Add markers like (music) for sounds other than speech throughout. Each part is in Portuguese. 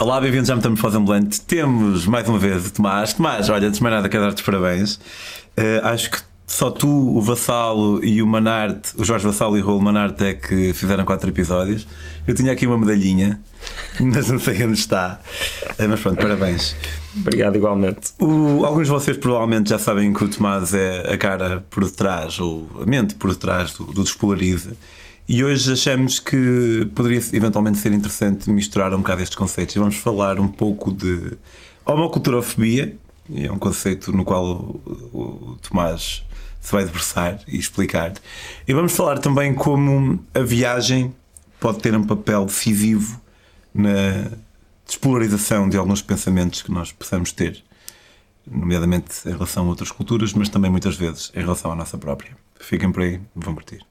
Olá, bem-vindos à Metamorfose Ambulante. Temos mais uma vez o Tomás. Tomás, olha, antes de mais nada, quero dar-te parabéns. Uh, acho que só tu, o Vassalo e o Manarte, o Jorge Vassalo e o Raul Manarte é que fizeram quatro episódios. Eu tinha aqui uma medalhinha, mas não sei onde está. Uh, mas pronto, parabéns. Obrigado, igualmente. O, alguns de vocês provavelmente já sabem que o Tomás é a cara por detrás, ou a mente por detrás do, do Despolariza. E hoje achamos que poderia eventualmente ser interessante misturar um bocado estes conceitos. Vamos falar um pouco de homoculturofobia, é um conceito no qual o, Tomás se vai debruçar e explicar. E vamos falar também como a viagem pode ter um papel decisivo na despolarização de alguns pensamentos que nós possamos ter, nomeadamente em relação a outras culturas, mas também muitas vezes em relação à nossa própria. Fiquem por aí, vão curtir.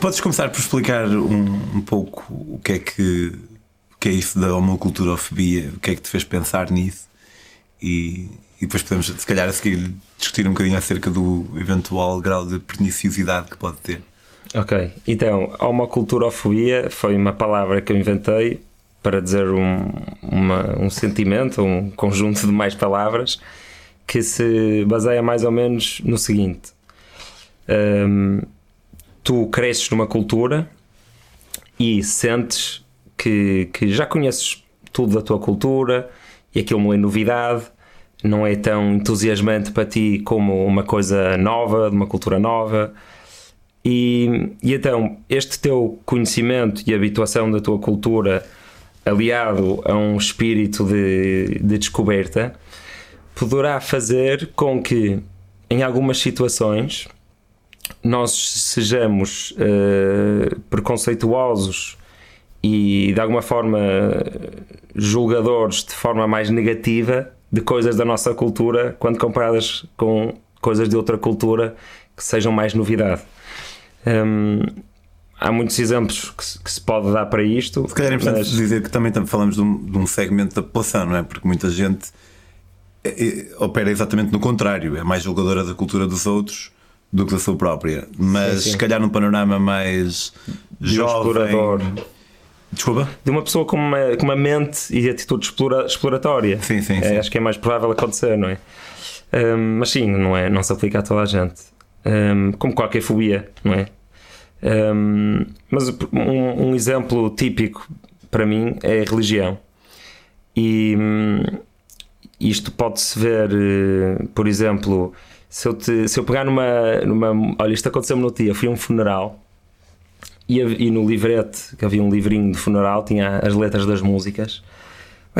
Podes começar por explicar um, um, pouco o que é que, o que é isso da homoculturofobia, o que é que te fez pensar nisso e, e depois podemos, se calhar, a seguir discutir um bocadinho acerca do eventual grau de perniciosidade que pode ter. Ok, então, homoculturofobia foi uma palavra que eu inventei para dizer um, uma, um sentimento, um conjunto de mais palavras que se baseia mais ou menos no seguinte: um, tu cresces numa cultura e sentes que, que já conheces tudo da tua cultura e aquilo não é novidade, não é tão entusiasmante para ti como uma coisa nova, de uma cultura nova. E, e então, este teu conhecimento e habituação da tua cultura, aliado a um espírito de, de descoberta, poderá fazer com que, em algumas situações, nós sejamos uh, preconceituosos e de alguma forma julgadores de forma mais negativa de coisas da nossa cultura quando comparadas com coisas de outra cultura que sejam mais novidade. Um, há muitos exemplos que se, que se, pode dar para isto. Se calhar é importante mas... dizer que também falamos de um, de um segmento da população, não é? Porque muita gente opera exatamente no contrário, é mais julgadora da cultura dos outros do que da sua própria. Mas sim, sim. se calhar num panorama mais de jovem. Explorador. Desculpa? De uma pessoa com uma, com uma mente e atitude explora, exploratória. Sim, sim, é, sim. Acho que é mais provável acontecer, não é? Um, mas sim, não, é, não se aplica a toda a gente. Um, como qualquer fobia, não é? Um, mas um, um, exemplo típico para mim é a religião. E hum, isto pode-se ver, eh, por exemplo, se eu, te, se eu pegar numa, numa. Olha, isto aconteceu-me no dia, fui a um funeral e, e, no livrete, que havia um livrinho de funeral, tinha as letras das músicas.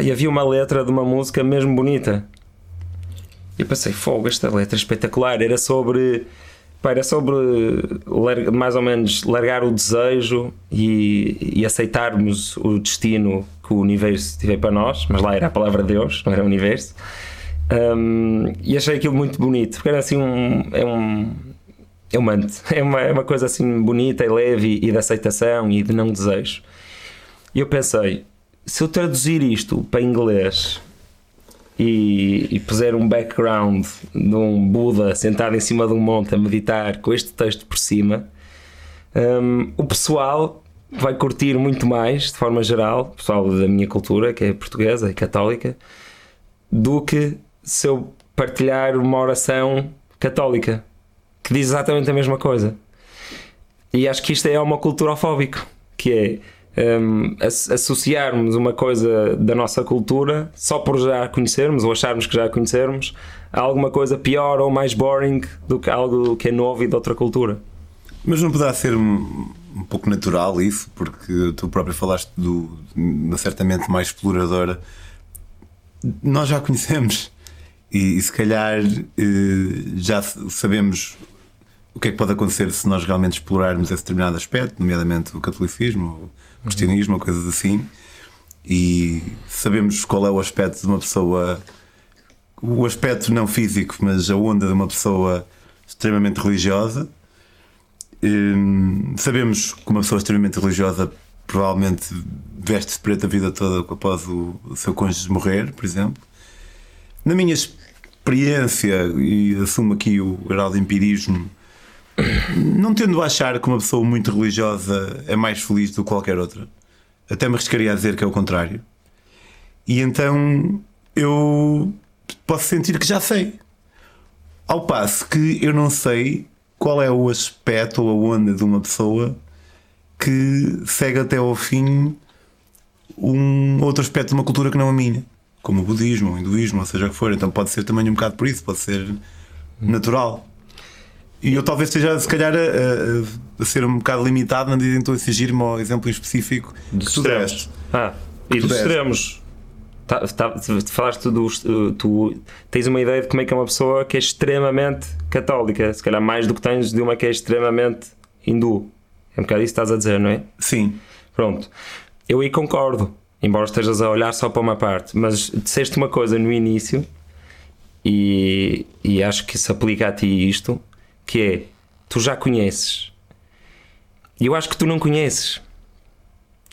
E havia uma letra de uma música mesmo bonita. E eu pensei, fogo, esta letra é espetacular. Era sobre. era sobre mais ou menos largar o desejo e, e aceitarmos o destino que o universo tiver para nós, mas lá era a palavra de Deus, não era o universo. Um, e achei aquilo muito bonito, porque era assim um. É um é um manto, (laughs) é uma, é uma coisa assim bonita e leve e de aceitação e de não desejo. E eu pensei, se eu traduzir isto para inglês e, e puser um background de um Buda sentado em cima de um monte a meditar com este texto por cima, um, o pessoal vai curtir muito mais, de forma geral, pessoal da minha cultura, que é portuguesa e católica, do que se eu partilhar uma oração católica que diz exatamente a mesma coisa. E acho que isto é uma culturofóbico, que é um, associarmos uma coisa da nossa cultura só por já a conhecermos ou acharmos que já a conhecermos a alguma coisa pior ou mais boring do que algo que é novo e de outra cultura. Mas não poderá ser um pouco natural isso, porque tu próprio falaste do, uma certamente mais exploradora. Nós já conhecemos e, e se calhar eh, já sabemos o que é que pode acontecer se nós realmente explorarmos esse determinado aspecto, nomeadamente o catolicismo, o cristianismo, ou coisas assim, e sabemos qual é o aspecto de uma pessoa, o aspecto não físico, mas a onda de uma pessoa extremamente religiosa Hum, sabemos que uma pessoa extremamente religiosa provavelmente veste-se preto a vida toda após o, o seu cônjuge morrer, por exemplo. Na minha experiência, e assumo aqui o grau de empirismo, não tendo a achar que uma pessoa muito religiosa é mais feliz do que qualquer outra, até me arriscaria a dizer que é o contrário. E então eu posso sentir que já sei. Ao passo que eu não sei qual é o aspecto ou a onda de uma pessoa que segue até ao fim um outro aspecto de uma cultura que não a minha, como o budismo, o hinduísmo, ou seja o que for. Então pode ser também um bocado por isso, pode ser natural. E eu talvez esteja, se calhar, a, a, ser um bocado limitado na medida em que estou a exigir-me ao exemplo específico Dos que tu extremos. deste. Ah, e tu dos extremos. Tá, tá, falaste dos. Tu tens uma ideia de como é que é uma pessoa que é extremamente católica, se calhar mais do que tens de uma que é extremamente hindu. É um bocado isso que estás a dizer, não é? Sim, Pronto. Eu aí concordo, embora estejas a olhar só para uma parte, mas disseste uma coisa no início e, e acho que se aplica a ti isto, que é tu já conheces. E eu acho que tu não conheces.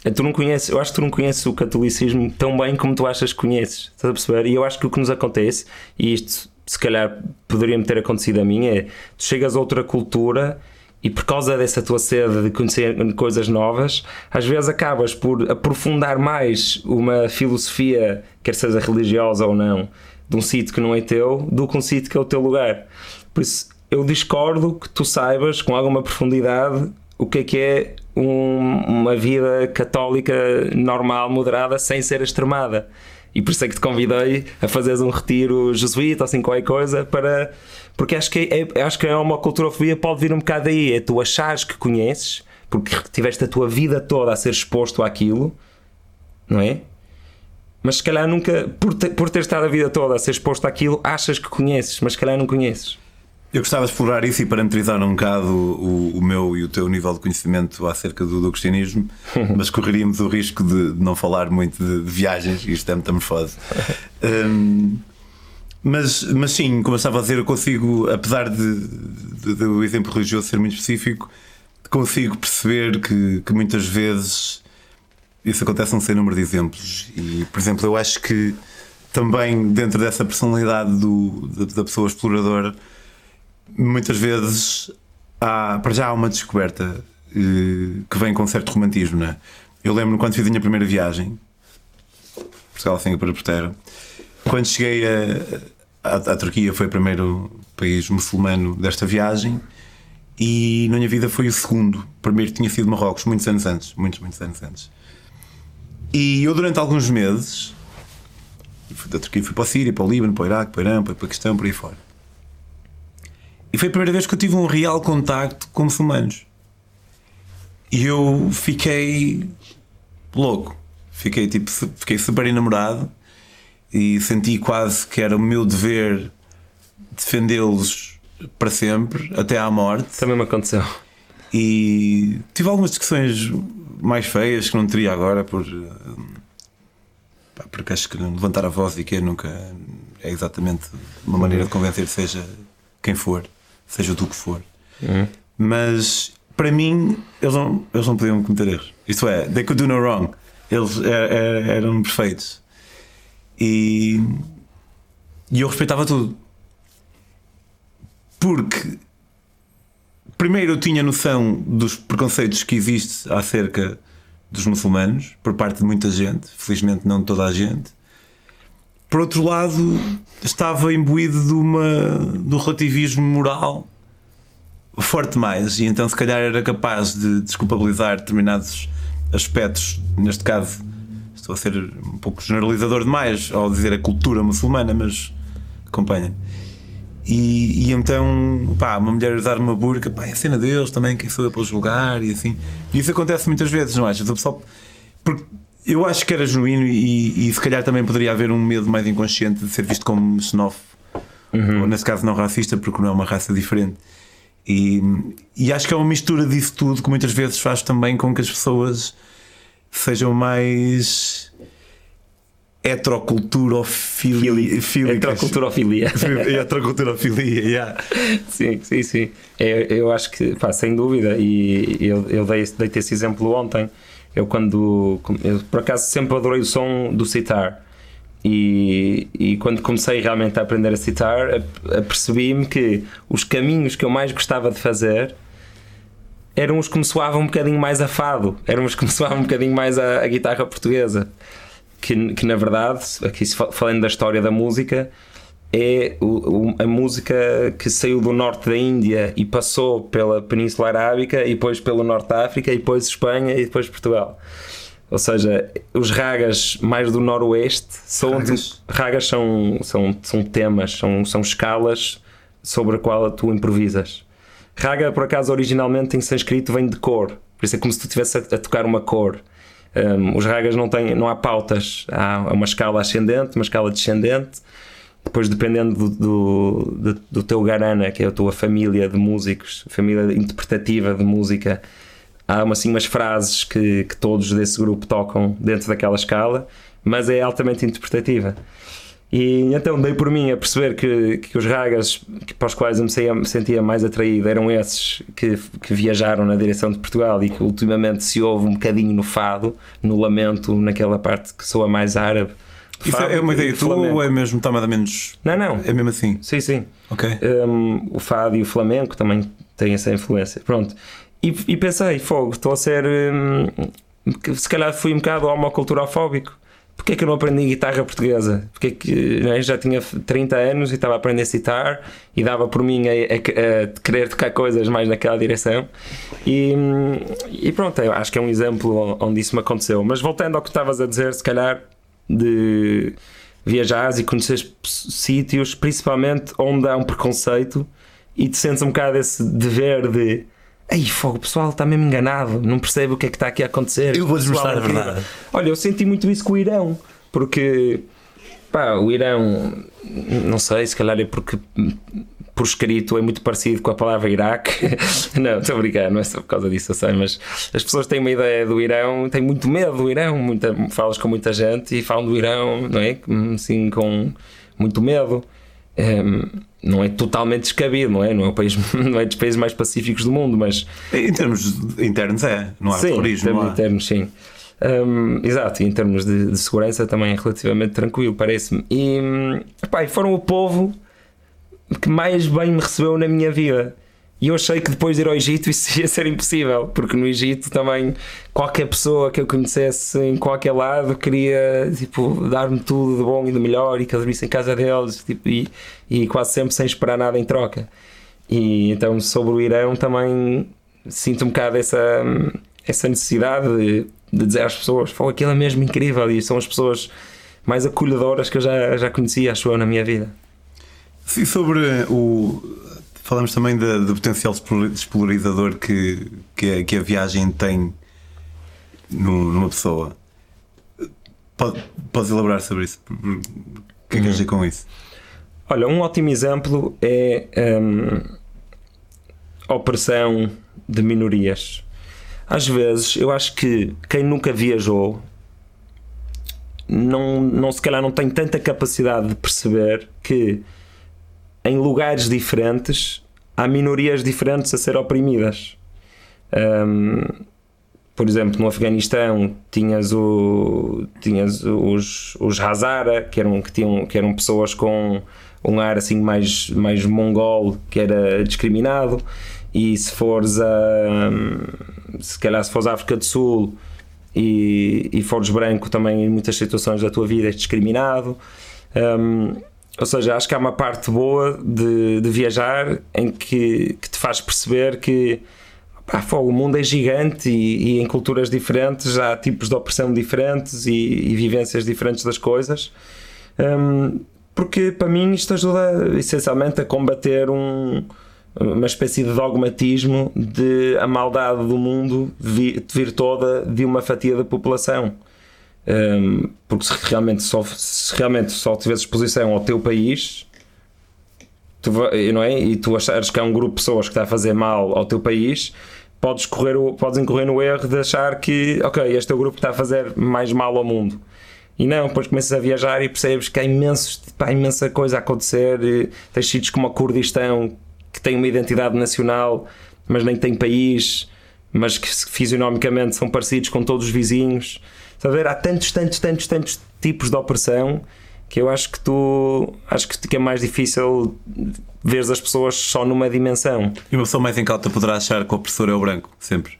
Tu não conheces, eu acho que tu não conheces o catolicismo tão bem como tu achas que conheces. Estás a perceber? E eu acho que o que nos acontece, e isto se calhar poderia-me ter acontecido a mim, é tu chegas a outra cultura e por causa dessa tua sede de conhecer coisas novas, às vezes acabas por aprofundar mais uma filosofia, quer seja religiosa ou não, de um sítio que não é teu, do que um sítio que é o teu lugar. Por isso, eu discordo que tu saibas com alguma profundidade o que é que é um- uma vida católica normal, moderada, sem ser extremada. E por isso é que te convidei a fazeres um retiro jesuíta, assim qualquer coisa, para. Porque acho que é, acho que é uma culturofobia, pode vir um bocado daí. É tu achares que conheces, porque tiveste a tua vida toda a ser exposto àquilo, não é? Mas se calhar nunca, por, te- por ter estado a vida toda a ser exposto àquilo, achas que conheces, mas se calhar não conheces. Eu gostava de explorar isso e parametrizar um bocado o, o meu e o teu nível de conhecimento acerca do, do cristianismo, (laughs) mas correríamos o risco de, de não falar muito de, de viagens e isto é metamorfose. Hum, mas, mas sim, como eu estava a dizer, eu consigo, apesar de, de- do exemplo religioso ser muito específico, consigo perceber que, que muitas vezes isso acontece num sem número de exemplos. E, por exemplo, eu acho que também dentro dessa personalidade do, da, da pessoa exploradora, muitas vezes há, para já há uma descoberta eh, que vem com certo romantismo. Né? Eu lembro-me quando fiz a minha primeira viagem, Portugal, Singapura, Porteira, quando cheguei a, a, à Turquia, foi o primeiro país muçulmano desta viagem. E na minha vida foi o segundo. O primeiro tinha sido Marrocos, muitos anos antes. Muitos, muitos anos antes. E eu, durante alguns meses, da Turquia fui para a Síria, para o Líbano, para o Iraque, para o Irã, para o Paquistão, por aí fora. E foi a primeira vez que eu tive um real contacto com muçulmanos. E eu fiquei louco. Fiquei, tipo, fiquei super enamorado e senti quase que era o meu dever defendê-los para sempre, até à morte. Também me aconteceu. E tive algumas discussões mais feias que não teria agora por eh, porque acho que levantar a voz e que nunca é exatamente uma maneira de convencer seja quem for, seja tu que for. Mas para mim eles não, eles não podiam cometer erros. Isto é, they could do no wrong. Eles é- é- eram perfeitos. E, e eu respeitava tudo. Porque primeiro eu tinha noção dos preconceitos que existe acerca dos muçulmanos por parte de muita gente, felizmente não de toda a gente. Por outro lado, estava imbuído de uma do relativismo moral forte demais e então se calhar era capaz de desculpabilizar determinados aspectos, neste caso estou a ser um pouco generalizador demais ao dizer a cultura muçulmana, mas acompanha. E, e então, pá, uma mulher usar uma burca, pá, é cena deles também, quem sou eu para julgar e assim. E isso acontece muitas vezes, não achas? O pessoal, porque eu acho que era genuíno e, e se calhar também poderia haver um medo mais inconsciente de ser visto como xenófobo, ou nesse caso não racista, porque não é uma raça diferente. E, e acho que é uma mistura disso tudo que muitas vezes faz também com que as pessoas sejam mais heteroculturofilia. Heteroculturofilia. (laughs) Heteroculturofilia, yeah. sim, sim, sim. Eu, eu acho que, pá, sem dúvida, e eu, eu dei, dei-te esse exemplo ontem. Eu, quando. Eu, por acaso, sempre adorei o som do citar. E, e quando comecei realmente a aprender a citar, apercebi-me que os caminhos que eu mais gostava de fazer eram os que me soavam um bocadinho mais a fado, eram os que me soavam um bocadinho mais a, a guitarra portuguesa. Que, que na verdade, aqui falando da história da música, é o, o, a música que saiu do norte da Índia e passou pela Península Arábica e depois pelo norte da África e depois Espanha e depois Portugal. Ou seja, os ragas mais do noroeste são ragas, ragas são, são, são temas, são, são escalas sobre a qual tu improvisas. Raga, por acaso, originalmente em sânscrito vem de cor, por isso é como se tu estivesse a, a, tocar uma cor. Um, os ragas não, têm, não há pautas, há uma escala ascendente, uma escala descendente. Depois, dependendo do, do, do, do teu garana, que é a tua família de músicos, família interpretativa de música, há uma, assim, umas frases que, que todos desse grupo tocam dentro daquela escala, mas é altamente interpretativa. E então dei por mim a perceber que, que os ragas que, para os quais eu me sentia mais atraído eram esses que, que viajaram na direção de Portugal e que ultimamente se ouve um bocadinho no fado, no lamento, naquela parte que soa mais árabe. Isso é uma ideia tua ou é mesmo está mais ou menos. Não, não. É mesmo assim? Sim, sim. Ok. Um, o fado e o flamenco também têm essa influência. Pronto. E, e pensei, fogo, estou a ser. Hum, se calhar fui um bocado homoculturofóbico. Porquê é que eu não aprendi guitarra portuguesa? Porque que né, já tinha 30 anos e estava a aprender a citar e dava por mim a, a, a, querer tocar coisas mais naquela direção. E, hum, e pronto, eu acho que é um exemplo onde isso me aconteceu. Mas voltando ao que estavas a dizer, se calhar de viajares e conhecer sítios, principalmente onde há um preconceito e te sentes um bocado esse dever de Ei, fogo, o pessoal está mesmo enganado, não percebe o que é que está aqui a acontecer. Eu vou-lhes mostrar a verdade. Olha, eu senti muito isso com o Irão, porque pá, o Irão, não sei, se calhar é porque por escrito é muito parecido com a palavra Iraque. (laughs) não, estou a brincar, não é só por causa disso, eu sei, mas as pessoas têm uma ideia do Irão, têm muito medo do Irão, muita, falas com muita gente e falam do Irão, não é? Assim, com muito medo. Um, não é totalmente descabido, não é? Não é, o país, (laughs) não é dos países mais pacíficos do mundo, mas. Em termos internos é, não há sim, terrorismo. Em termos internos, sim. Um, exato, e em termos de, de, segurança também é relativamente tranquilo, parece-me. E, pá, foram o povo que mais bem me recebeu na minha vida. E eu achei que depois de ir ao Egito isso (laughs) ia ser impossível, porque no Egito também qualquer pessoa que eu conhecesse em qualquer lado queria tipo, dar-me tudo de bom e de melhor e que eu dormisse em casa deles tipo, e, e quase sempre sem esperar nada em troca. E então sobre o Irão também sinto um bocado essa, essa necessidade de, de dizer às pessoas: Pô, aquilo é mesmo incrível e são as pessoas mais acolhedoras que eu já, já conhecia, acho eu, na minha vida. Sim, sobre o Falamos também de, do potencial despolarizador que, que, a, que a viagem tem no, numa pessoa. Pode, podes elaborar sobre isso? O que é que dizer com isso? Olha, um ótimo exemplo é um, a opressão de minorias. Às vezes, eu acho que quem nunca viajou não, não se calhar não tem tanta capacidade de perceber que em lugares diferentes há minorias diferentes a ser oprimidas. Um, por exemplo, no Afeganistão tinhas, o, tinhas os, os Hazara, que eram, que, tinham, que eram pessoas com um ar assim mais, mais mongol, que era discriminado. E se fores a. Se calhar, se fores à África do Sul e, e fores branco, também em muitas situações da tua vida és discriminado. Um, ou seja, acho que há uma parte boa de, de viajar em que, que, te faz perceber que pá, o mundo é gigante e, e, em culturas diferentes há tipos de opressão diferentes e, e vivências diferentes das coisas. Um, porque para mim isto ajuda essencialmente a combater um, uma espécie de dogmatismo de a maldade do mundo vir, vir toda de uma fatia da população. Um, porque se realmente só, se realmente só tiveres exposição ao teu país, tu, não é? e tu achares que é um grupo de pessoas que está a fazer mal ao teu país, podes, correr o, podes incorrer no erro de achar que, ok, este é o grupo que está a fazer mais mal ao mundo. E não, depois começas a viajar e percebes que há, imensos, há imensa coisa a acontecer. Tens sítios como a Kurdistão, que tem uma identidade nacional, mas nem tem país, mas que fisionomicamente são parecidos com todos os vizinhos. A ver? Há tantos, tantos, tantos, tantos tipos de opressão que eu acho que tu acho que é mais difícil ver as pessoas só numa dimensão. E uma pessoa mais incauta poderá achar que o opressor é o branco, sempre.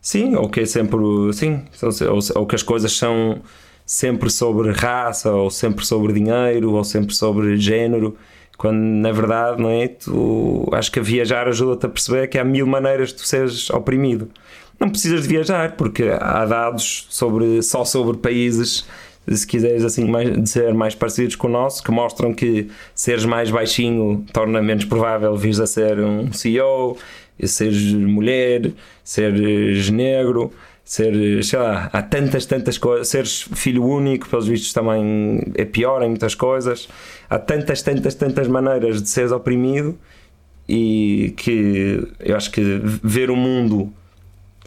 Sim, ou que é sempre. Sim, ou, ou que as coisas são sempre sobre raça, ou sempre sobre dinheiro, ou sempre sobre género, quando na verdade, não é? Tu, acho que a viajar ajuda-te a perceber que há mil maneiras de tu seres oprimido. Não precisas de viajar, porque há dados sobre, só sobre países, se quiseres assim, mais, de ser mais parecidos com o nosso, que mostram que seres mais baixinho torna menos provável vires a ser um CEO, seres mulher, seres negro ser, sei lá, há tantas, tantas coisas. Seres filho único, pelos vistos, também é pior em muitas coisas. Há tantas, tantas, tantas maneiras de seres oprimido e que eu acho que ver o mundo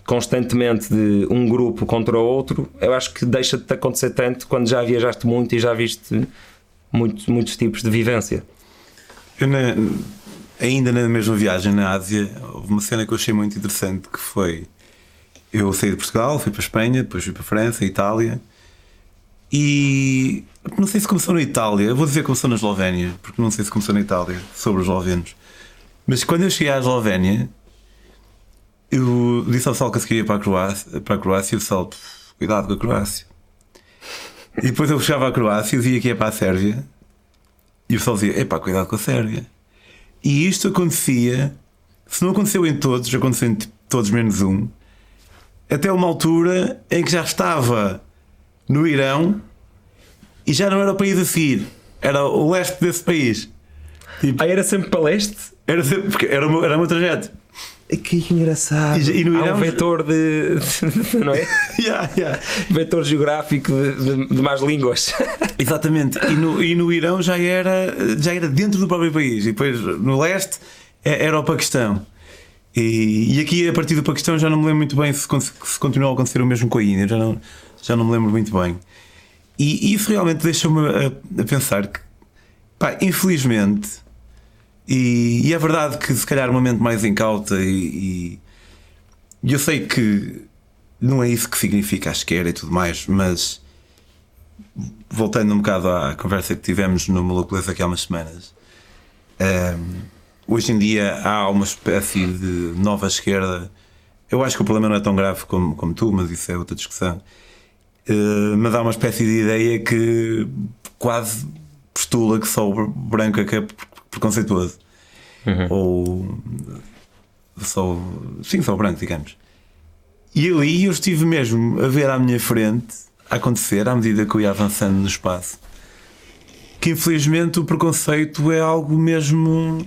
constantemente de um grupo contra o outro, eu acho que deixa de te acontecer tanto quando já viajaste muito e já viste muitos, muitos tipos de vivência. Eu na, ainda na mesma viagem na Ásia, houve uma cena que eu achei muito interessante que foi eu saí de Portugal, fui para a Espanha, depois fui para a França, Itália. E não sei se começou na Itália, vou dizer que começou na Eslovénia, porque não sei se começou na Itália, sobre os eslovenos. Mas quando eu cheguei à Eslovénia, eu disse ao pessoal que eu queria para a Croácia, para a Croácia e o pessoal, cuidado com a Croácia. E depois eu chegava à Croácia e dizia que ia para a Sérvia, e o pessoal dizia, epá, cuidado com a Sérvia. E isto acontecia, se não aconteceu em todos, aconteceu em todos menos um até uma altura em que já estava no Irão e já não era o país a seguir, era o leste desse país. Tipo, ah, era sempre para leste? Era sempre, porque era o meu, era o meu trajeto. Que engraçado. E, e no Irão, Há um vetor de. não é? (laughs) yeah, yeah. Vetor geográfico de, de, de, mais línguas. (laughs) Exatamente. E no, e no Irão já era, já era dentro do próprio país. E depois no leste é, era o Paquistão. E, e, aqui, a partir do Paquistão, já não me lembro muito bem se, se continua a acontecer o mesmo com a Índia, já não, já não me lembro muito bem. E, e isso realmente deixa-me a, a, pensar que, pá, infelizmente, e, e, é verdade que se calhar uma mente mais incauta, e, e, eu sei que não é isso que significa a esquerda e tudo mais, mas voltando um bocado à conversa que tivemos no Moleculeza aqui há umas semanas. Um, ehm, hoje em dia há uma espécie de nova esquerda. Eu acho que o problema não é tão grave como, como tu, mas isso é outra discussão. Uh, mas há uma espécie de ideia que quase postula que só o branco é que é preconceituoso. Uhum. Ou só. Sim, só o branco, digamos. E ali eu estive mesmo a ver à minha frente a acontecer, à medida que eu ia avançando no espaço, que infelizmente o preconceito é algo mesmo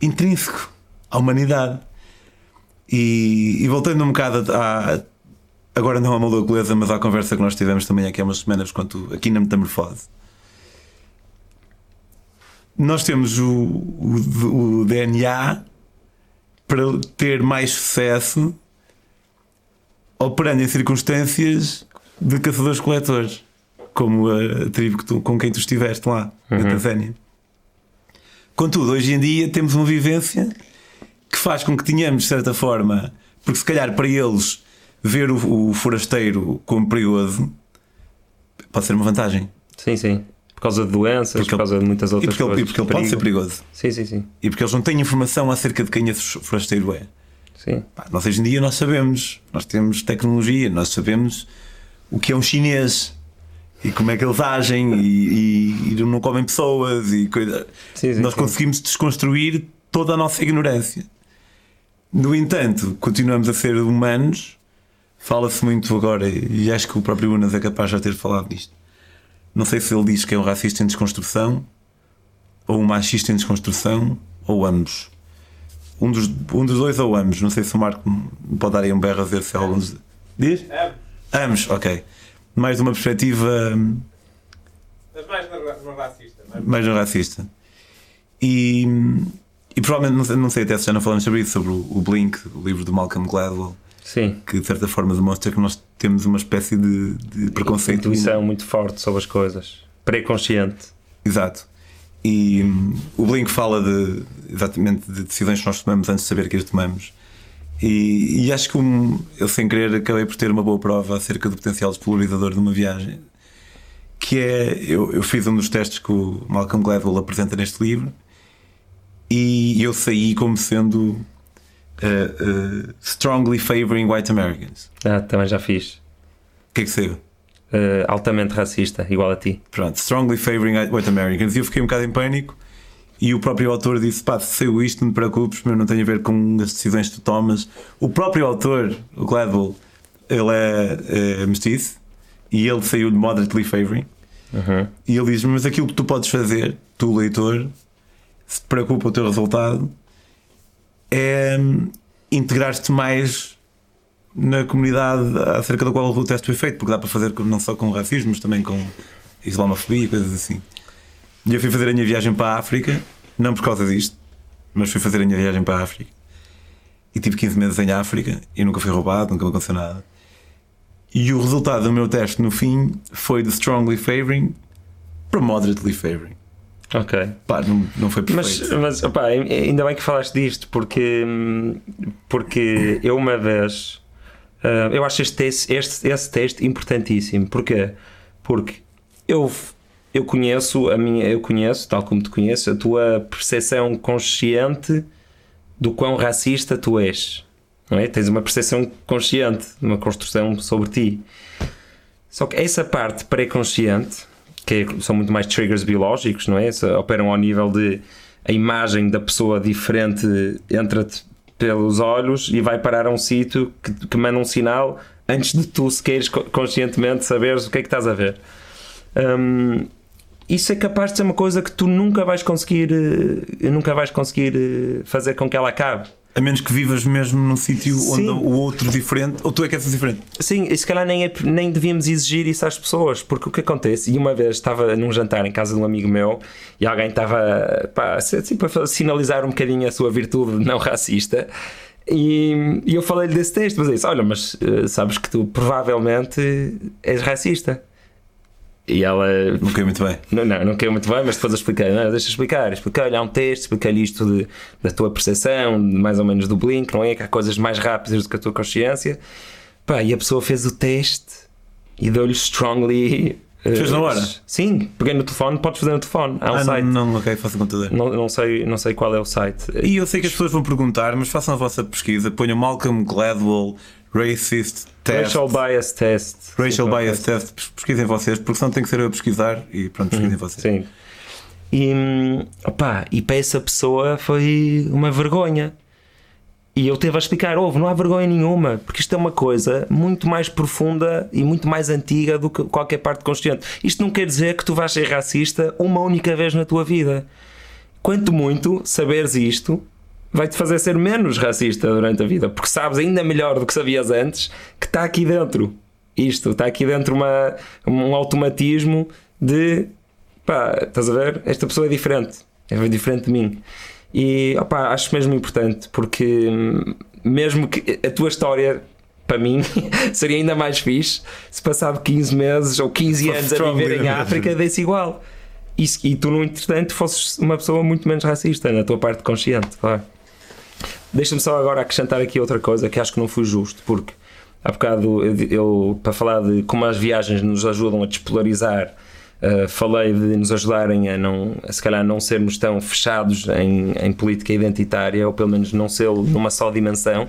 intrínseco à humanidade. E, e voltando um bocado a, agora não à moleculeza, mas à conversa que nós tivemos também aqui há umas semanas quanto aqui na metamorfose. Nós temos o, o, o DNA para ter mais sucesso operando em circunstâncias de caçadores-coletores, como a tribo que tu, com quem tu estiveste lá, uhum. na Tanzânia. Contudo, hoje em dia temos uma vivência que faz com que tenhamos, de certa forma, porque se calhar para eles ver o, o forasteiro como perigoso pode ser uma vantagem. Sim, sim. Por causa de doenças, porque por causa de muitas outras e coisas. Ele, e porque ele pode ser perigoso. Sim, sim, sim. E porque eles não têm informação acerca de quem esse forasteiro é. Sim. Pá, nós hoje em dia nós sabemos, nós temos tecnologia, nós sabemos o que é um chinês e como é que eles agem e, e, e não comem pessoas e coisa. Sim, sim, Nós sim. conseguimos desconstruir toda a nossa ignorância. No entanto, continuamos a ser humanos. Fala-se muito agora, e acho que o próprio Unas é capaz de já ter falado disto. Não sei se ele diz que é um racista em desconstrução, ou um machista em desconstrução, ou ambos. Um dos, um dos dois ou ambos. Não sei se o Marco pode dar aí um berro a ver se é algum dos. Diz? Ambos. Ok mais de uma perspectiva. Mas mais no, racista. Mais, mais no racista. E, e provavelmente, não sei, não sei até se já não falamos sobre isso, sobre o, o Blink, o livro do Malcolm Gladwell. Sim. Que de certa forma demonstra que nós temos uma espécie de, de preconceito. Intuição muito forte sobre as coisas. Pré-consciente. Exato. E um, o Blink fala de, exatamente de decisões que nós tomamos antes de saber que as tomamos. E, e acho que um, eu, sem querer, acabei por ter uma boa prova acerca do potencial despolarizador de uma viagem. que é. Eu, eu fiz um dos testes que o Malcolm Gladwell apresenta neste livro e eu saí como sendo uh, uh, strongly favoring white Americans. Ah, também já fiz. O que é que saiu? Uh, altamente racista, igual a ti. Pronto, strongly favoring white Americans. E eu fiquei um bocado em pânico. E o próprio autor disse: pá, se saiu isto, não te preocupes, mas não tem a ver com as decisões que tu tomas. O próprio autor, o Gladwell, ele é, é mestiço e ele saiu de moderately favoring. Uhum. E ele diz: Mas aquilo que tu podes fazer, tu, leitor, se preocupa o teu resultado, é hum, integrar-te mais na comunidade acerca da qual o teste foi feito, porque dá para fazer não só com racismo, mas também com islamofobia e coisas assim. E eu fui fazer a minha viagem para a África, não por causa disto, mas fui fazer a minha viagem para a África. E tive 15 meses em África e nunca fui roubado, nunca me aconteceu nada. E o resultado do meu teste no fim foi de strongly favoring para moderately favoring. Ok. Pá, não, não foi Mas, perfeito. mas opá, ainda bem que falaste disto, porque, porque eu uma vez ah, eu acho este, este, esse teste importantíssimo. Porquê? Porque eu, eu conheço a minha, eu conheço, tal como te conheço, a tua percepção consciente do quão racista tu és. Não é? Tens uma percepção consciente, uma construção sobre ti. Só que essa parte pré-consciente, que é- são muito mais triggers biológicos, não é? Operam ao nível de a imagem da pessoa diferente entra-te pelos olhos e vai parar a um sítio que, que manda um sinal antes de tu sequeres co- conscientemente saberes o que é que estás a ver. Hum, isso é capaz de ser uma coisa que tu nunca vais conseguir eh, nunca vais conseguir eh, fazer com que ela acabe. A menos que vivas mesmo num sítio onde o outro diferente, ou tu é que és diferente. Sim, e se calhar nem, é- nem devíamos exigir isso às pessoas, porque o que acontece, e uma vez estava num jantar em casa de um amigo meu e alguém estava pá, assim, para sinalizar um bocadinho a sua virtude não racista. E, e eu falei-lhe desse texto, mas eu disse: Olha, mas eh, sabes que tu provavelmente és racista. E ela Não caiu muito bem. não, não, não caiu muito bem, mas depois eu expliquei. Não, deixa explicar. Expliquei-lhe há um texto, expliquei-lhe isto de, da tua percepção, mais ou menos do Blink, não é? Que há coisas mais rápidas do que a tua consciência. Pá, e a pessoa fez o teste e deu-lhe strongly. eh, Fez na hora? Sim, peguei no telefone, podes fazer no telefone. Há um ah, site. não, não, ok, faço computador. Não, não, sei, não sei qual é o site. E eu sei que as pessoas vão perguntar, mas façam a vossa pesquisa, ponham Malcolm Gladwell Racist Test. Racial Bias Test. Racial Sim, Bias Test, Pes- pesquisem vocês, porque senão tem que ser eu a pesquisar e pronto, pesquisem vocês. Sim. E, opá, e para essa pessoa foi uma vergonha. E eu teve a explicar: houve, não há vergonha nenhuma, porque isto é uma coisa muito mais profunda e muito mais antiga do que qualquer parte consciente. Isto não quer dizer que tu vais ser racista uma única vez na tua vida. Quanto muito saberes isto vai-te fazer ser menos racista durante a vida, porque sabes ainda melhor do que sabias antes que está aqui dentro. Isto, está aqui dentro uma, um automatismo de pá, estás a ver? Esta pessoa é diferente, é diferente de mim. E opá, acho mesmo importante porque hum, mesmo que a tua história para mim (laughs) seria ainda mais fixe se passado 15 meses ou 15 Fosse anos a viver em. África desse igual. E, e tu, no entretanto, fosses uma pessoa muito menos racista na tua parte consciente, claro. Deixa-me só agora acrescentar aqui outra coisa que acho que não fui justo, porque há bocado eu, eu, para falar de como as viagens nos ajudam a despolarizar, uh, falei de nos ajudarem a não, a se calhar não sermos tão fechados em, em política identitária, ou pelo menos não ser numa só dimensão.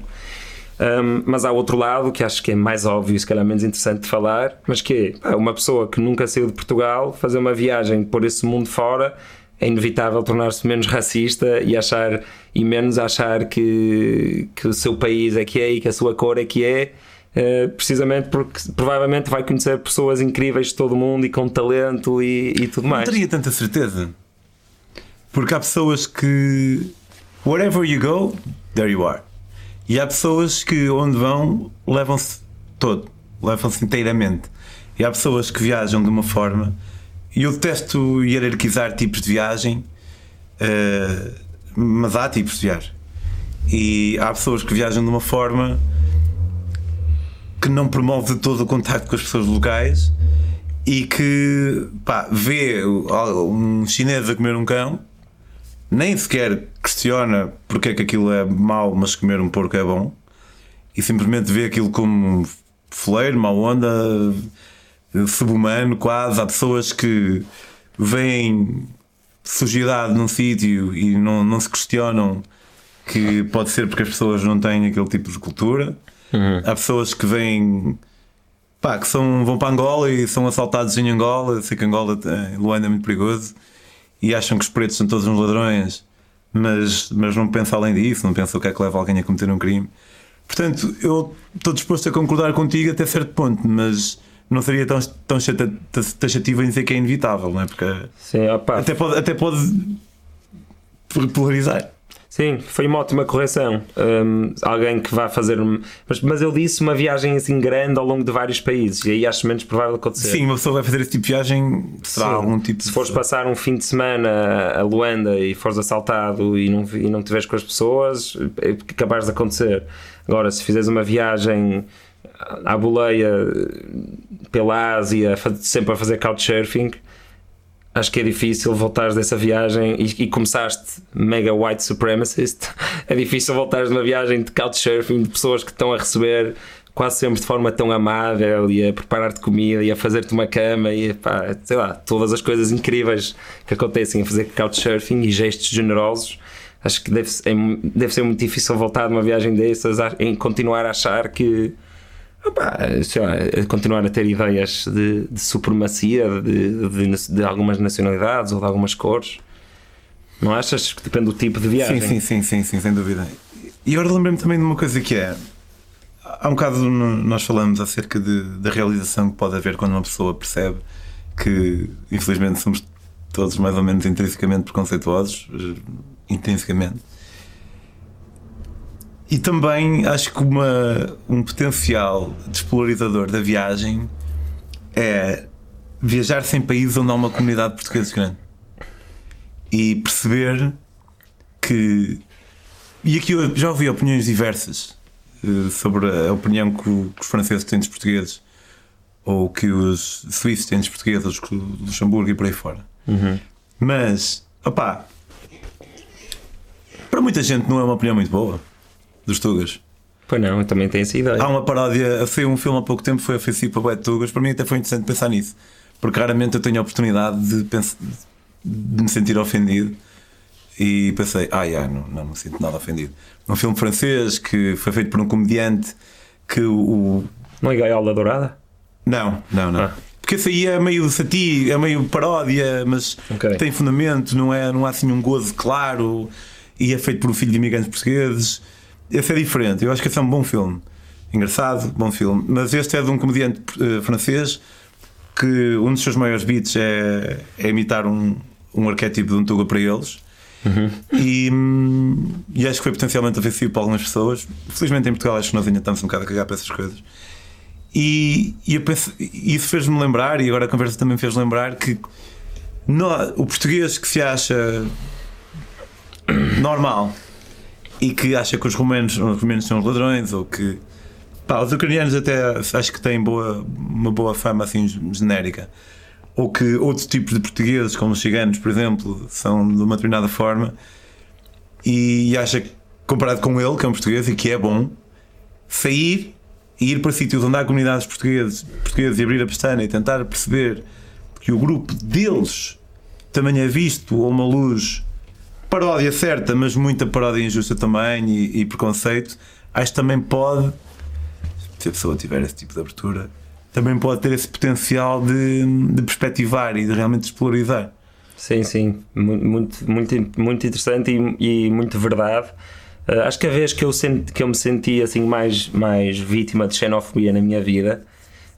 Um, mas há outro lado que acho que é mais óbvio se calhar menos interessante de falar, mas que é uma pessoa que nunca saiu de Portugal fazer uma viagem por esse mundo fora é inevitável tornar-se menos racista e achar e menos achar que, que o seu país é que é e que a sua cor é que é eh, precisamente porque provavelmente vai conhecer pessoas incríveis de todo o mundo e com talento e, e tudo Não mais. teria tanta certeza. Porque há pessoas que. Wherever you go, there you are. E há pessoas que onde vão levam-se todo, levam-se inteiramente. E há pessoas que viajam de uma forma. Eu detesto hierarquizar tipos de viagem, eh, mas há tipos de viagem. E há pessoas que viajam de uma forma que não promove de todo o contacto com as pessoas locais e que pá, vê um chinês a comer um cão, nem sequer questiona porque é que aquilo é mau, mas comer um porco é bom, e simplesmente vê aquilo como foleiro, mau onda, subhumano, quase. Há pessoas que veem sujidade num sítio e não, não se questionam que pode ser porque as pessoas não têm aquele tipo de cultura. Há pessoas que vêm pá, que são, vão para Angola e são assaltados em Angola. Eu sei que Angola, em Luanda, é muito perigoso e acham que os pretos são todos uns ladrões, mas, mas não pensam além disso, não pensam o que é que leva alguém a cometer um crime. Portanto, eu estou disposto a concordar contigo até certo ponto, mas não seria tão, tão taxativo em dizer que é inevitável, não é? Porque Sim, opá, até pode, até pode polarizar. Sim, foi uma ótima correção. Hum, alguém que vai fazer. um- Mas, mas eu disse uma viagem assim grande ao longo de vários países, e aí acho menos provável acontecer. Sim, uma pessoa vai fazer esse tipo de viagem, será Sim. algum tipo Se de. fores passar um fim de semana a Luanda e fores assaltado e não, e não estiveres com as pessoas, é capaz de acontecer. Agora, se fizeres uma viagem à boleia pela Ásia, sempre a fazer couchsurfing, acho que é difícil voltares dessa viagem e, e começaste mega white supremacist. (laughs) É difícil voltares de uma viagem de couchsurfing de pessoas que estão a receber quase sempre de forma tão amável e a preparar-te comida e a fazer-te uma cama e pá, sei lá, todas as coisas incríveis que acontecem a fazer couchsurfing e gestos generosos. Acho que deve, é deve ser muito difícil voltar de uma viagem dessas em continuar a achar que Opa, lá, continuar a ter ideias de, de supremacia de, de, de algumas nacionalidades ou de algumas cores. Não achas que depende do tipo de viagem? Sim, sim, sim, sim, sim, sem dúvida. E agora lembrei-me também de uma coisa que é. Há um bocado nós falamos acerca de, da realização que pode haver quando uma pessoa percebe que, infelizmente, somos todos mais ou menos intrinsecamente preconceituosos, eh, intrinsecamente. E também acho que uma, um potencial despolarizador da viagem é viajar sem país onde há uma comunidade portuguesa grande e perceber que. E aqui eu já ouvi opiniões diversas eh, sobre a opinião que, o- que os franceses têm dos portugueses ou que os suíços têm dos portugueses, os que- Luxemburgo e por aí fora. Mas, opá, para muita gente não é uma opinião muito boa dos Tugas. Pois não, eu também tenho essa ideia. Há uma paródia, saiu um filme há pouco tempo, foi ofensivo para de Tugas. Para mim até foi interessante pensar nisso, porque raramente eu tenho a oportunidade de, pens- de me sentir ofendido. E pensei, ah, yeah, não, não me sinto nada ofendido. Um filme francês que foi feito por um comediante que o. Não é Gaiola Dourada? Não, não, não. Ah. Porque esse aí é meio sati, é meio paródia, mas Ok. tem fundamento, não, é, não há assim um gozo claro e é feito por um filho de imigrantes portugueses. Esse é diferente, eu acho que esse é um bom filme. Engraçado, bom filme. Mas este é de um comediante eh, francês que um dos seus maiores beats é, é imitar um, um arquétipo de um Tuga para eles. E, hum, e acho que foi potencialmente ofensivo para algumas pessoas. Felizmente em Portugal acho que nós ainda estamos um bocado a cagar para essas coisas. E, e penso, isso fez-me lembrar, e agora a conversa também fez lembrar que nó- o português que se acha normal e que acha que os romanos, os romanos são ladrões ou que pá, os ucranianos até acho que têm boa, uma boa fama assim genérica. Ou que outros tipos de portugueses como os ciganos por exemplo são de uma determinada forma e acha que comparado com ele que é um português e que é bom sair e ir para sítios onde há comunidades portuguesas, portuguesas e abrir a pestana e tentar perceber que o grupo deles também é visto a uma luz paródia certa, mas muita paródia injusta também e, e preconceito, acho que também pode, se a pessoa tiver esse tipo de abertura, também pode ter esse potencial de, de perspectivar e de realmente despolarizar. Sim, sim, Mu- muito, muito, muito interessante e, e muito verdade. Uh, acho que a vez que eu, senti, que eu me senti assim mais, mais vítima de xenofobia na minha vida,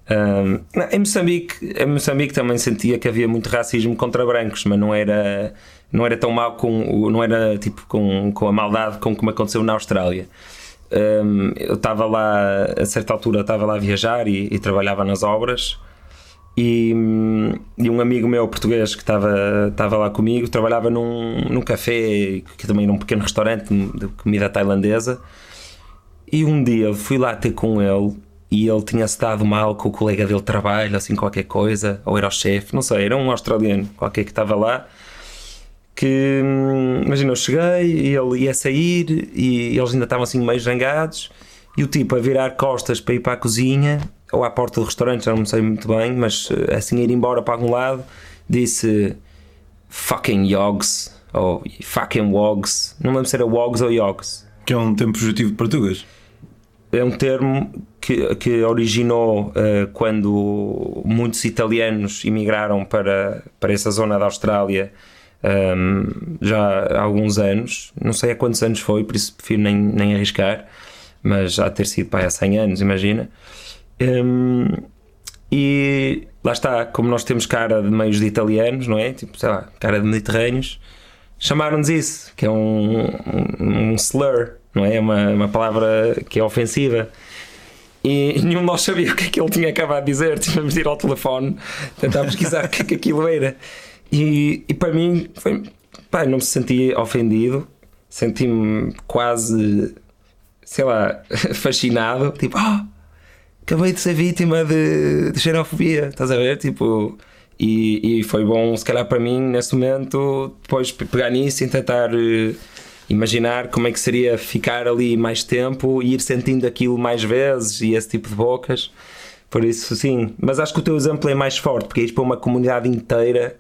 um, em, Moçambique, em Moçambique também sentia que havia muito racismo contra brancos, mas não era, não era tão mal com, não era tipo com, com a maldade com como aconteceu na Austrália. Um, eu estava lá, a certa altura, estava lá a viajar e, e trabalhava nas obras. E, e um amigo meu português que estava, estava lá comigo trabalhava num, num café, que também era um pequeno restaurante de comida tailandesa. E um dia fui lá ter com ele e ele tinha-se dado mal com o colega dele de trabalho, assim, qualquer coisa, ou era o chefe, não sei, era um australiano qualquer que estava lá. Que hum, imagina, eu cheguei e ele ia sair e eles ainda estavam assim meio zangados. E o tipo a virar costas para ir para a cozinha ou à porta do restaurante, já não sei muito bem, mas eh, assim ir embora para algum lado, disse fucking yogs ou fucking wogs. Não lembro se era wogs ou yogs. Que é um tempo fugitivo de português. É um termo que, que originou uh, quando muitos italianos emigraram para, para essa zona da Austrália um, já há alguns anos. Não sei há quantos anos foi, por isso prefiro nem, nem arriscar, mas já ter sido pá, há 100 anos, imagina. Um, e lá está, como nós temos cara de meios de italianos, não é? Tipo, sei lá, cara de mediterrâneos, chamaram-nos isso, que é um, um, um slur, não é? Uma, uma palavra que é ofensiva. E (laughs) nenhum de nós sabia o que é que ele tinha acabado de dizer. Tivemos de ir ao telefone, tentar pesquisar (laughs) o que é que aquilo era. E, e para mim, foi, pá, não me senti ofendido, senti-me quase, sei lá, (laughs) fascinado. Tipo, ah, oh, acabei de ser vítima de, de xenofobia, estás a ver? Tipo, e, e, foi bom, se calhar para mim, nesse momento, depois pegar nisso e tentar uh, imaginar como é que seria ficar ali mais tempo e ir sentindo aquilo mais vezes e esse tipo de bocas. Por isso, sim. Mas acho que o teu exemplo é mais forte, porque ir para uma comunidade inteira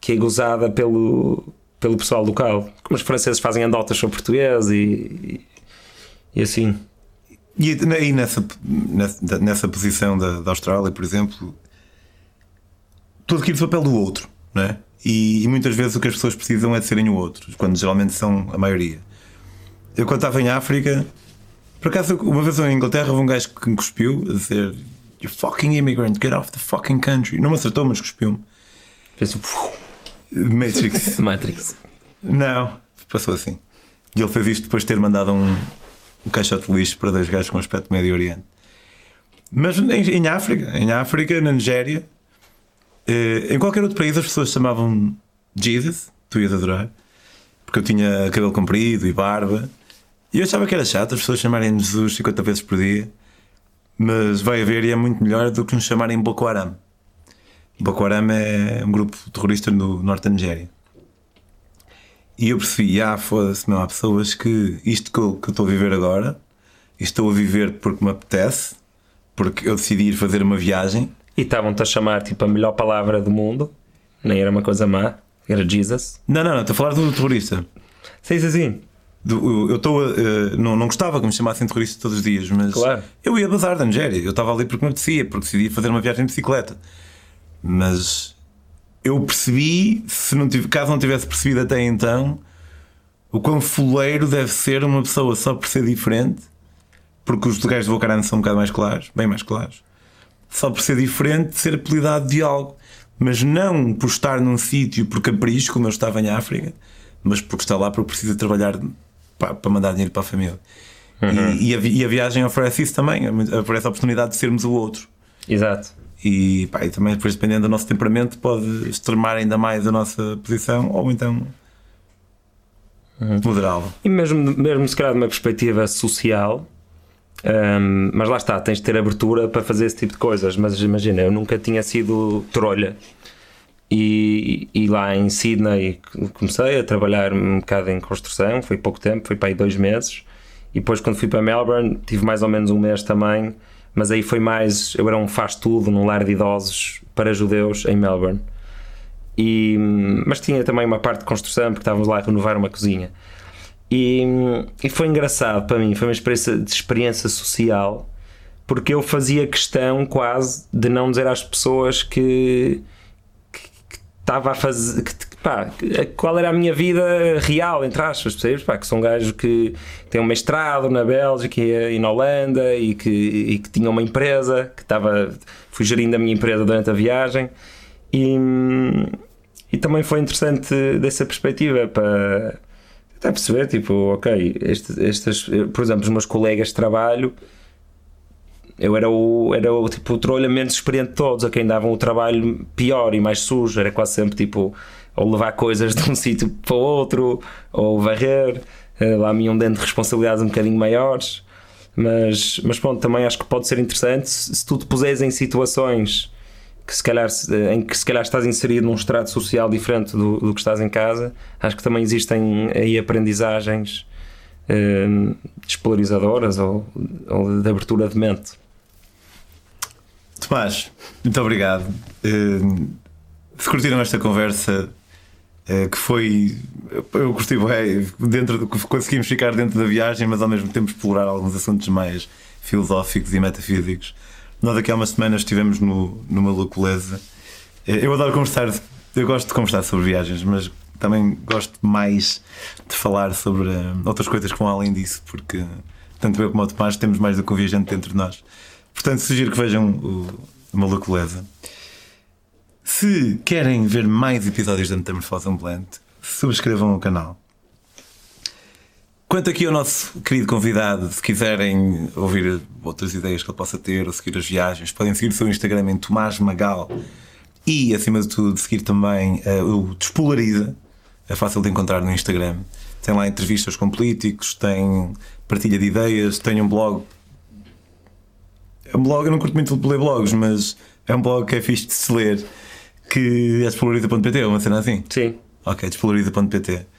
que é gozada pelo, pelo pessoal local. Como os franceses fazem andotas sobre português e, e, e assim. E, e nessa, nessa, nessa posição da, da Austrália, por exemplo, tudo aquilo do papel do outro, não é? E, e, muitas vezes o que as pessoas precisam é de serem o outro, quando geralmente são a maioria. Eu, quando estava em África, por acaso, uma vez em Inglaterra, houve um gajo que me cuspiu a dizer You fucking immigrant, get off the fucking country. Não me acertou, mas cuspiu-me. Fez. Matrix. (laughs) Matrix. Não, passou assim. E ele fez isto depois de ter mandado um, um caixote de lixo para dois gajos com aspecto Médio Oriente. Mas em, em África, em África, na Nigéria, em qualquer outro país as pessoas chamavam Jesus, tu ias adorar, porque eu tinha cabelo comprido e barba. E eu achava que era chato as pessoas chamarem Jesus 50 vezes por dia, mas vai haver e é muito melhor do que nos chamarem Boko Haram. Boko Haram é um grupo terrorista no norte da Nigéria. E eu percebi, ah, foda-se, não, há pessoas que isto que eu, que eu estou a viver agora, estou a viver porque me apetece, porque eu decidi ir fazer uma viagem. E estavam-te a chamar tipo a melhor palavra do mundo, nem era uma coisa má, era Jesus. Não, não, não, estou a falar do terrorista. Sim, sim, sim. eu estou uh, não, não gostava que me chamassem terrorista todos os dias, mas claro. eu ia bazar da Nigéria. Eu estava ali porque me apetecia, porque decidi fazer uma viagem de bicicleta. Mas eu percebi, se não tive, caso não tivesse percebido até então, o quão fuleiro deve ser uma pessoa só por ser diferente, porque os lugares de Bocarano são um bocado mais claros, bem mais claros, só por ser diferente, ser apelidado de algo, mas não por estar num sítio por capricho, como eu estava em África, mas porque está lá porque precisa trabalhar para, para mandar dinheiro para a família. Uhum. E, e, a, e, a, viagem oferece isso também, oferece a oportunidade de sermos o outro. Exato. E, pá, e também, depois, dependendo do nosso temperamento, pode extremar ainda mais a nossa posição ou então uhum. moderá-la. E mesmo, mesmo se calhar de uma perspectiva social, um, mas lá está, tens de ter abertura para fazer esse tipo de coisas. Mas imagina, eu nunca tinha sido trolha. E, e lá em Sydney comecei a trabalhar um bocado em construção, foi pouco tempo, foi para aí dois meses. E depois, quando fui para Melbourne, tive mais ou menos um mês também mas aí foi mais. Eu era um faz-tudo num lar de idosos para judeus em Melbourne. E, mas tinha também uma parte de construção, porque estávamos lá a renovar uma cozinha. E, e foi engraçado para mim, foi uma experiência de experiência social, porque eu fazia questão quase de não dizer às pessoas que, estava a fazer. Que, pá, qual era a minha vida real, entre aspas, percebes? Pá, que sou um gajo que tem um mestrado na Bélgica e na Holanda e que, e que tinha uma empresa, que estava, fui gerindo a minha empresa durante a viagem e, e também foi interessante dessa perspectiva para até perceber, tipo, ok, este, estas, por exemplo, os meus colegas de trabalho eu era o, era o tipo o trolha menos experiente de todos, a quem davam o trabalho pior e mais sujo, era quase sempre tipo ou levar coisas (laughs) de um sítio para outro, ou varrer. Eh, lá me iam dando responsabilidades um bocadinho maiores. Mas, mas pronto, também acho que pode ser interessante se tu te puseres em situações que se calhar, eh, em que se calhar estás inserido num estrato social diferente do, do que estás em casa. Acho que também existem aí aprendizagens eh, ou, ou de abertura de mente. Tomás, muito obrigado. Uh, se curtiram esta conversa, uh, que foi. Eu gostei, é, dentro, conseguimos ficar dentro da viagem, mas ao mesmo tempo explorar alguns assuntos mais filosóficos e metafísicos. Nós aqui há umas semanas estivemos no, numa louculeza. Uh, eu adoro conversar, eu gosto de conversar sobre viagens, mas também gosto mais de falar sobre outras coisas que vão além disso, porque tanto eu como o Tomás temos mais do que um viajante dentro de nós. Portanto, sugiro que vejam o, uma Malucoleza. Se querem ver mais episódios da Metamorfose Ambulante, subscrevam o canal. Quanto aqui ao nosso querido convidado, se quiserem ouvir outras ideias que ele possa ter ou seguir as viagens, podem seguir o seu Instagram em Tomás Magal e, acima de tudo, seguir também uh, o Despolariza. É fácil de encontrar no Instagram. Tem lá entrevistas com políticos, tem partilha de ideias, tem um blog é um blog, eu não curto muito ler blogs, mas é um blog que é fixe de se ler, que é despolariza.pt, é uma cena assim? Sim. Ok, despolariza.pt.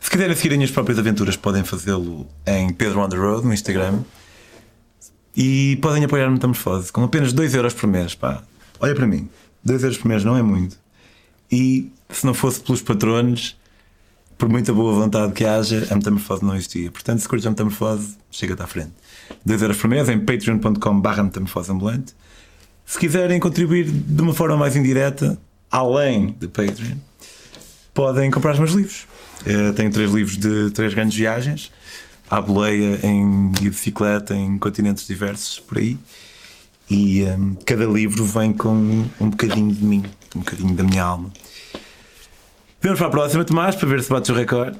Se quiserem seguir as minhas próprias aventuras, podem fazê-lo em Pedro on the Road, no Instagram. E podem apoiar a Metamorfose com apenas 2€ euros por mês. Pá. Olha para mim, 2€ euros por mês não é muito. E se não fosse pelos patronos, por muita boa vontade que haja, a Metamorfose não existia. Portanto, se curtes a Metamorfose, chega-te à frente. 2 euros por mês em patreon.com.br metamorfoseambulante. Se quiserem contribuir de uma forma mais indireta, além de Patreon, podem comprar os meus livros. Eu tenho três livros de três grandes viagens, à boleia, em bicicleta, em continentes diversos por aí. E um, cada livro vem com um bocadinho de mim, um bocadinho da minha alma. Vamos para a próxima, Tomás, para ver se bates o recorde.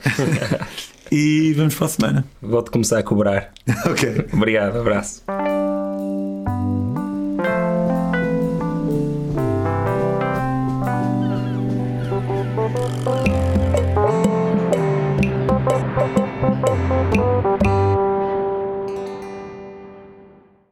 (laughs) e vamos para a semana. Vou-te começar a cobrar. (laughs) ok. Obrigado, abraço.